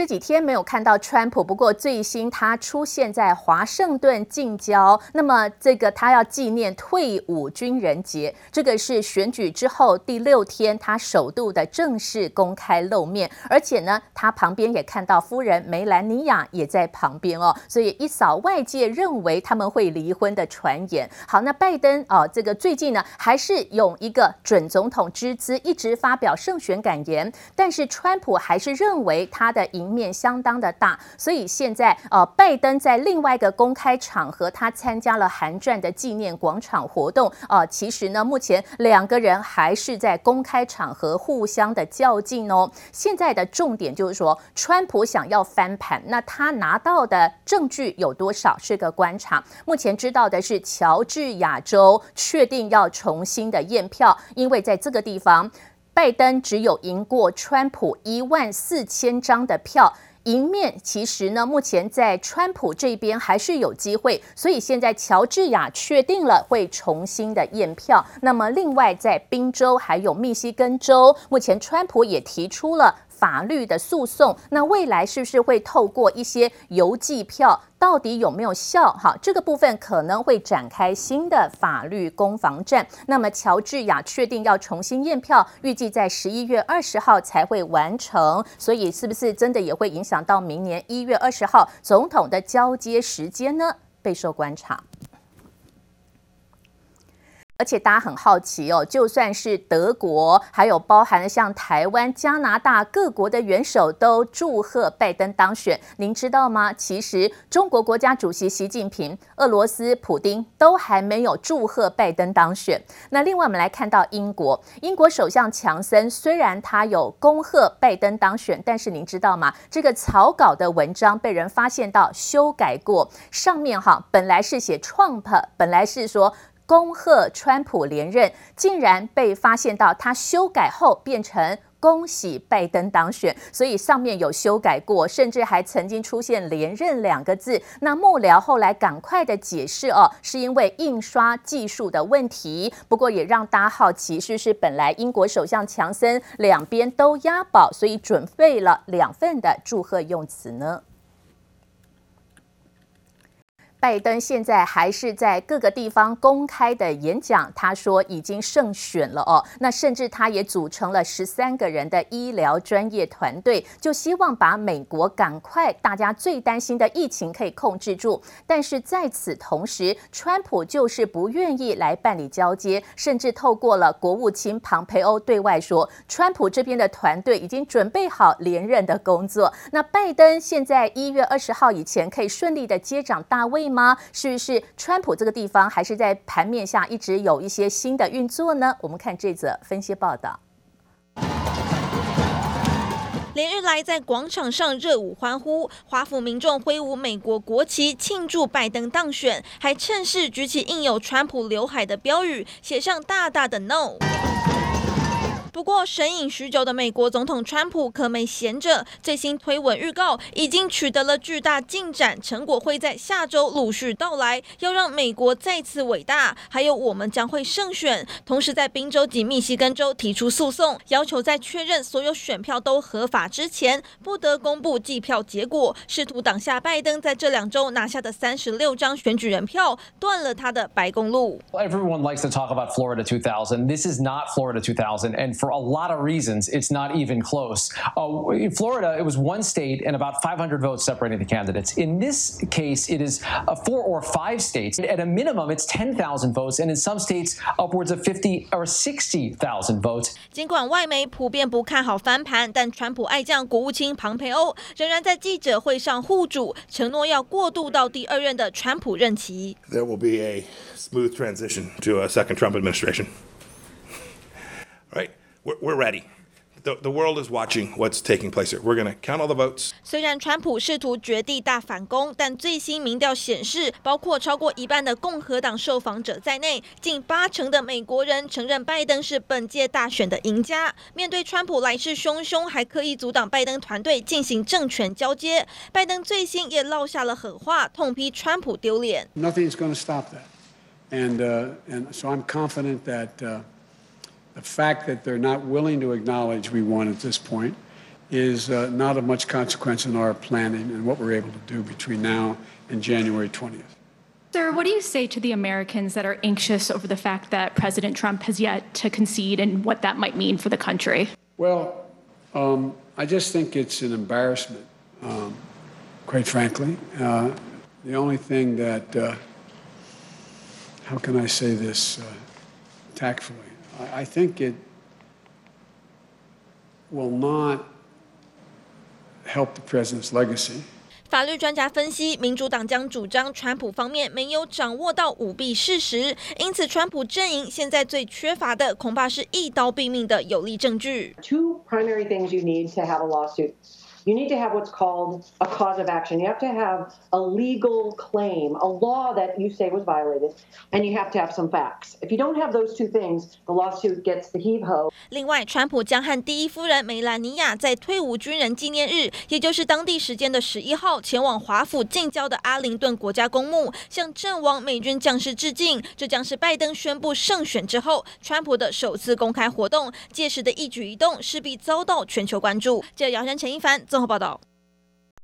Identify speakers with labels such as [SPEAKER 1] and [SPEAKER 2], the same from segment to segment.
[SPEAKER 1] 这几天没有看到川普，不过最新他出现在华盛顿近郊。那么这个他要纪念退伍军人节，这个是选举之后第六天，他首度的正式公开露面，而且呢，他旁边也看到夫人梅兰妮亚也在旁边哦，所以一扫外界认为他们会离婚的传言。好，那拜登啊，这个最近呢，还是用一个准总统之姿，一直发表胜选感言，但是川普还是认为他的。赢面相当的大，所以现在呃，拜登在另外一个公开场合，他参加了韩战的纪念广场活动。呃，其实呢，目前两个人还是在公开场合互相的较劲哦。现在的重点就是说，川普想要翻盘，那他拿到的证据有多少是个观察。目前知道的是，乔治亚州确定要重新的验票，因为在这个地方。拜登只有赢过川普一万四千张的票，赢面其实呢，目前在川普这边还是有机会，所以现在乔治亚确定了会重新的验票。那么另外在宾州还有密西根州，目前川普也提出了。法律的诉讼，那未来是不是会透过一些邮寄票，到底有没有效？哈，这个部分可能会展开新的法律攻防战。那么，乔治亚确定要重新验票，预计在十一月二十号才会完成。所以，是不是真的也会影响到明年一月二十号总统的交接时间呢？备受观察。而且大家很好奇哦，就算是德国，还有包含了像台湾、加拿大各国的元首都祝贺拜登当选，您知道吗？其实中国国家主席习近平、俄罗斯普丁都还没有祝贺拜登当选。那另外我们来看到英国，英国首相强森虽然他有恭贺拜登当选，但是您知道吗？这个草稿的文章被人发现到修改过，上面哈本来是写 Trump，本来是说。恭贺川普连任，竟然被发现到他修改后变成恭喜拜登当选，所以上面有修改过，甚至还曾经出现连任两个字。那幕僚后来赶快的解释哦，是因为印刷技术的问题。不过也让大家好奇，是不是本来英国首相强森两边都押宝，所以准备了两份的祝贺用词呢？拜登现在还是在各个地方公开的演讲，他说已经胜选了哦。那甚至他也组成了十三个人的医疗专业团队，就希望把美国赶快大家最担心的疫情可以控制住。但是在此同时，川普就是不愿意来办理交接，甚至透过了国务卿庞培欧对外说，川普这边的团队已经准备好连任的工作。那拜登现在一月二十号以前可以顺利的接掌大位吗？是不是川普这个地方还是在盘面下一直有一些新的运作呢？我们看这则分析报道。
[SPEAKER 2] 连日来在广场上热舞欢呼，华府民众挥舞美国国旗庆祝拜登当选，还趁势举起印有川普刘海的标语，写上大大的 “No”。不过，神隐许久的美国总统川普可没闲着，最新推文预告已经取得了巨大进展，成果会在下周陆续到来，要让美国再次伟大。还有，我们将会胜选。同时，在宾州及密西根州提出诉讼，要求在确认所有选票都合法之前，不得公布计票结果，试图挡下拜登在这两周拿下的三十六张选举人票，断了他的白宫路。
[SPEAKER 3] Everyone likes to talk about Florida 2000. This is not Florida 2000, and For a lot of reasons, it's not even close. Uh, in Florida, it was one state and about 500 votes separating the candidates. In this case, it is uh, four or five states. At a minimum, it's 10,000 votes, and in some states, upwards of 50 or 60,000 votes.
[SPEAKER 2] 尽管外媒普遍不看好翻盘，但川普爱将国务卿庞培欧仍然在记者会上护主，承诺要过渡到第二任的川普任期。
[SPEAKER 4] There will be a smooth transition to a second Trump administration. Right. We're ready. The the world is watching what's taking place here. We're going to count all the votes.
[SPEAKER 2] 虽然川普试图绝地大反攻，但最新民调显示，包括超过一半的共和党受访者在内，近八成的美国人承认拜登是本届大选的赢家。面对川普来势汹汹，还刻意阻挡拜登团队进行政权交接，拜登最新也落下了狠话，痛批川普丢脸。
[SPEAKER 5] Nothing's going to stop that, and uh, and so I'm confident that. The fact that they're not willing to acknowledge we won at this point is uh, not of much consequence in our planning and what we're able to do between now and January 20th.
[SPEAKER 6] Sir, what do you say to the Americans that are anxious over the fact that President Trump has yet to concede and what that might mean for the country?
[SPEAKER 5] Well, um, I just think it's an embarrassment, um, quite frankly. Uh, the only thing that, uh, how can I say this uh, tactfully? I, think it will not help the president's legacy.
[SPEAKER 2] 法律专家分析，民主党将主张川普方面没有掌握到舞弊事实，因此川普阵营现在最缺乏的恐怕是一刀毙命的有力证据。
[SPEAKER 7] Two primary things you need to have a lawsuit. You need to have what's called a cause of action. You have to have a legal claim, a law that you say was violated, and you have to have some facts. If you don't have those two things, the lawsuit gets the heave ho.
[SPEAKER 2] 另外，川普将和第一夫人梅兰妮亚在退伍军人纪念日，也就是当地时间的十一号，前往华府近郊的阿灵顿国家公墓，向阵亡美军将士致敬。这将是拜登宣布胜选之后，川普的首次公开活动。届时的一举一动势必遭到全球关注。记者姚山、陈一凡。综合报道。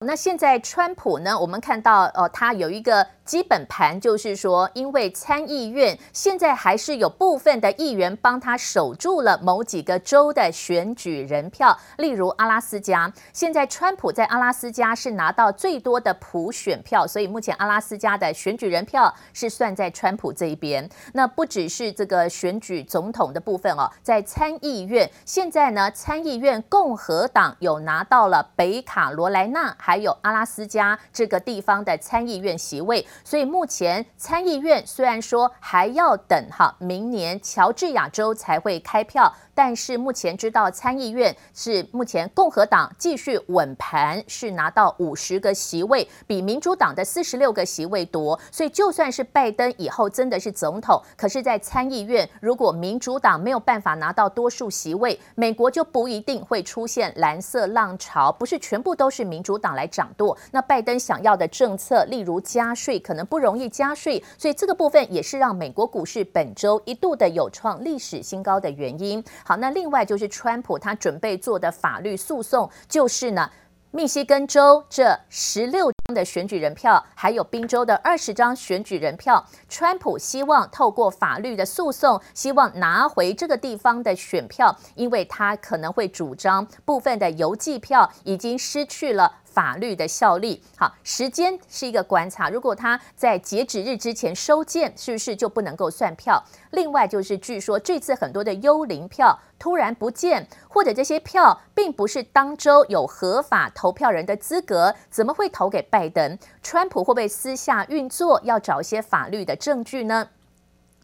[SPEAKER 1] 那现在川普呢？我们看到，呃，他有一个基本盘，就是说，因为参议院现在还是有部分的议员帮他守住了某几个州的选举人票，例如阿拉斯加。现在川普在阿拉斯加是拿到最多的普选票，所以目前阿拉斯加的选举人票是算在川普这一边。那不只是这个选举总统的部分哦，在参议院，现在呢，参议院共和党有拿到了北卡罗来纳，还有阿拉斯加这个地方的参议院席位。所以目前参议院虽然说还要等哈，明年乔治亚州才会开票。但是目前知道参议院是目前共和党继续稳盘，是拿到五十个席位，比民主党的四十六个席位多。所以就算是拜登以后真的是总统，可是，在参议院如果民主党没有办法拿到多数席位，美国就不一定会出现蓝色浪潮，不是全部都是民主党来掌舵。那拜登想要的政策，例如加税，可能不容易加税。所以这个部分也是让美国股市本周一度的有创历史新高的原因。好，那另外就是川普他准备做的法律诉讼，就是呢，密西根州这十六张的选举人票，还有宾州的二十张选举人票，川普希望透过法律的诉讼，希望拿回这个地方的选票，因为他可能会主张部分的邮寄票已经失去了。法律的效力，好，时间是一个观察。如果他在截止日之前收件，是不是就不能够算票？另外就是，据说这次很多的幽灵票突然不见，或者这些票并不是当周有合法投票人的资格，怎么会投给拜登？川普会不会私下运作，要找一些法律的证据呢？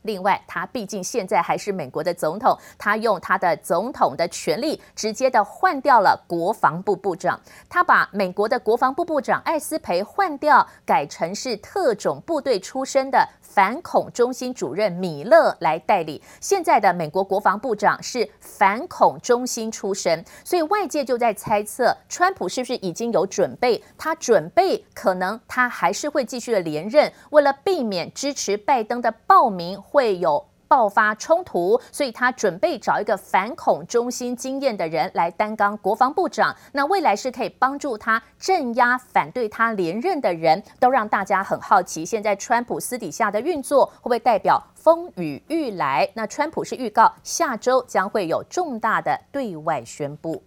[SPEAKER 1] 另外，他毕竟现在还是美国的总统，他用他的总统的权力，直接的换掉了国防部部长。他把美国的国防部部长艾斯培换掉，改成是特种部队出身的反恐中心主任米勒来代理。现在的美国国防部长是反恐中心出身，所以外界就在猜测，川普是不是已经有准备？他准备可能他还是会继续的连任，为了避免支持拜登的报名。会有爆发冲突，所以他准备找一个反恐中心经验的人来担纲国防部长。那未来是可以帮助他镇压反对他连任的人，都让大家很好奇。现在川普私底下的运作会不会代表风雨欲来？那川普是预告下周将会有重大的对外宣布。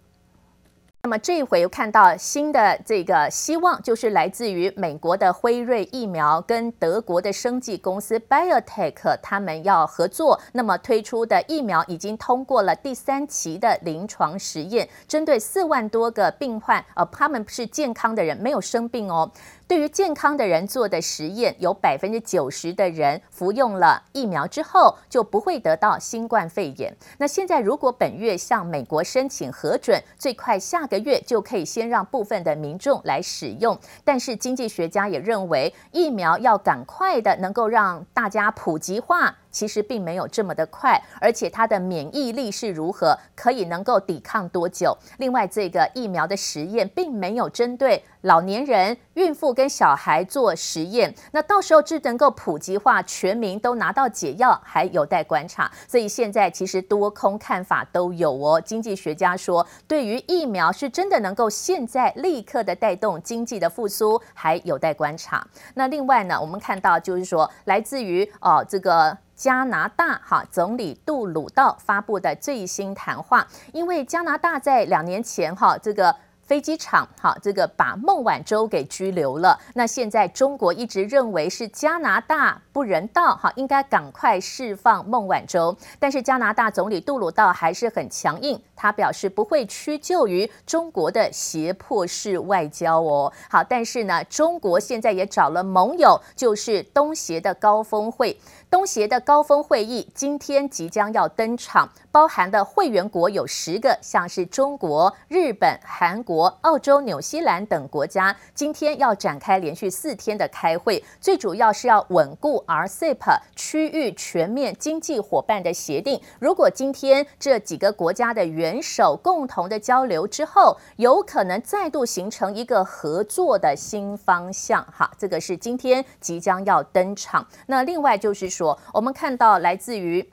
[SPEAKER 1] 那么这一回又看到新的这个希望，就是来自于美国的辉瑞疫苗跟德国的生技公司 BioTech，他们要合作。那么推出的疫苗已经通过了第三期的临床实验，针对四万多个病患，呃，他们是健康的人，没有生病哦。对于健康的人做的实验，有百分之九十的人服用了疫苗之后就不会得到新冠肺炎。那现在如果本月向美国申请核准，最快下个个月就可以先让部分的民众来使用。但是经济学家也认为，疫苗要赶快的能够让大家普及化。其实并没有这么的快，而且它的免疫力是如何，可以能够抵抗多久？另外，这个疫苗的实验并没有针对老年人、孕妇跟小孩做实验，那到时候只能够普及化，全民都拿到解药，还有待观察。所以现在其实多空看法都有哦。经济学家说，对于疫苗是真的能够现在立刻的带动经济的复苏，还有待观察。那另外呢，我们看到就是说，来自于哦这个加拿大哈总理杜鲁道发布的最新谈话，因为加拿大在两年前哈这个。飞机场，好，这个把孟晚舟给拘留了。那现在中国一直认为是加拿大不人道，哈，应该赶快释放孟晚舟。但是加拿大总理杜鲁道还是很强硬，他表示不会屈就于中国的胁迫式外交哦。好，但是呢，中国现在也找了盟友，就是东协的高峰会。东协的高峰会议今天即将要登场，包含的会员国有十个，像是中国、日本、韩国、国澳洲、纽西兰等国家，今天要展开连续四天的开会，最主要是要稳固 RCEP 区域全面经济伙伴的协定。如果今天这几个国家的元首共同的交流之后，有可能再度形成一个合作的新方向。哈，这个是今天即将要登场。那另外就是说。我们看到来自于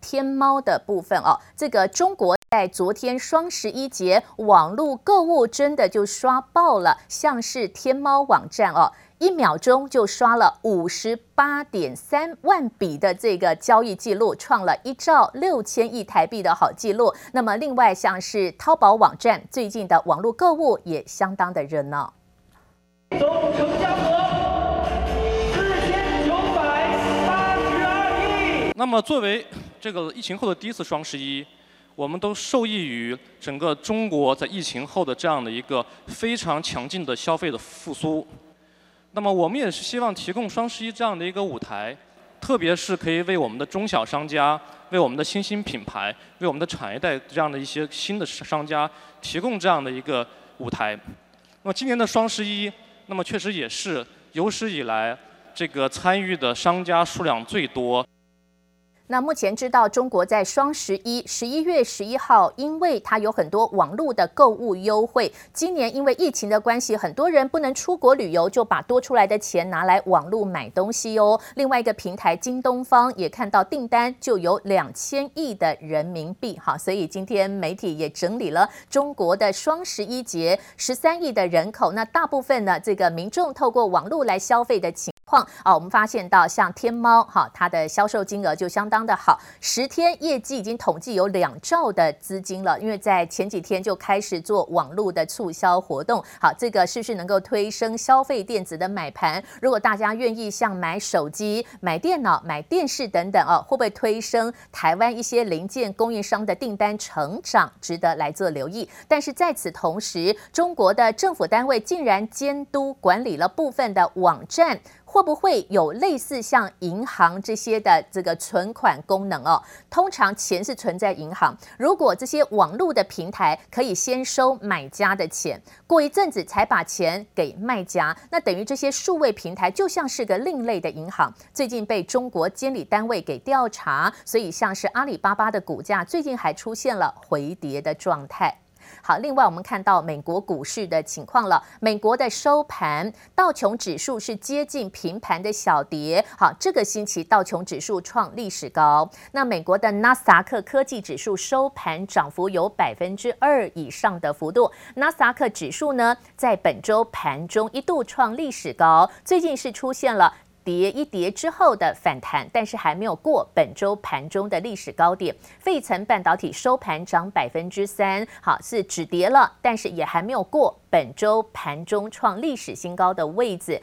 [SPEAKER 1] 天猫的部分哦，这个中国在昨天双十一节网络购物真的就刷爆了，像是天猫网站哦，一秒钟就刷了五十八点三万笔的这个交易记录，创了一兆六千亿台币的好记录。那么另外像是淘宝网站，最近的网络购物也相当的热闹。总成交额。
[SPEAKER 8] 那么，作为这个疫情后的第一次双十一，我们都受益于整个中国在疫情后的这样的一个非常强劲的消费的复苏。那么，我们也是希望提供双十一这样的一个舞台，特别是可以为我们的中小商家、为我们的新兴品牌、为我们的产业带这样的一些新的商家提供这样的一个舞台。那么，今年的双十一，那么确实也是有史以来这个参与的商家数量最多。
[SPEAKER 1] 那目前知道，中国在双十一十一月十一号，因为它有很多网络的购物优惠。今年因为疫情的关系，很多人不能出国旅游，就把多出来的钱拿来网络买东西哦。另外一个平台京东方也看到订单就有两千亿的人民币，好，所以今天媒体也整理了中国的双十一节十三亿的人口，那大部分呢，这个民众透过网络来消费的情。啊，我们发现到像天猫哈，它的销售金额就相当的好，十天业绩已经统计有两兆的资金了。因为在前几天就开始做网络的促销活动，好，这个是不是能够推升消费电子的买盘？如果大家愿意像买手机、买电脑、买电视等等哦，会不会推升台湾一些零件供应商的订单成长？值得来做留意。但是在此同时，中国的政府单位竟然监督管理了部分的网站。会不会有类似像银行这些的这个存款功能哦？通常钱是存在银行，如果这些网络的平台可以先收买家的钱，过一阵子才把钱给卖家，那等于这些数位平台就像是个另类的银行。最近被中国监理单位给调查，所以像是阿里巴巴的股价最近还出现了回跌的状态。好，另外我们看到美国股市的情况了。美国的收盘，道琼指数是接近平盘的小跌。好，这个星期道琼指数创历史高。那美国的纳斯达克科技指数收盘涨幅有百分之二以上的幅度。纳斯达克指数呢，在本周盘中一度创历史高，最近是出现了。跌一跌之后的反弹，但是还没有过本周盘中的历史高点。费城半导体收盘涨百分之三，好，是止跌了，但是也还没有过本周盘中创历史新高的位置。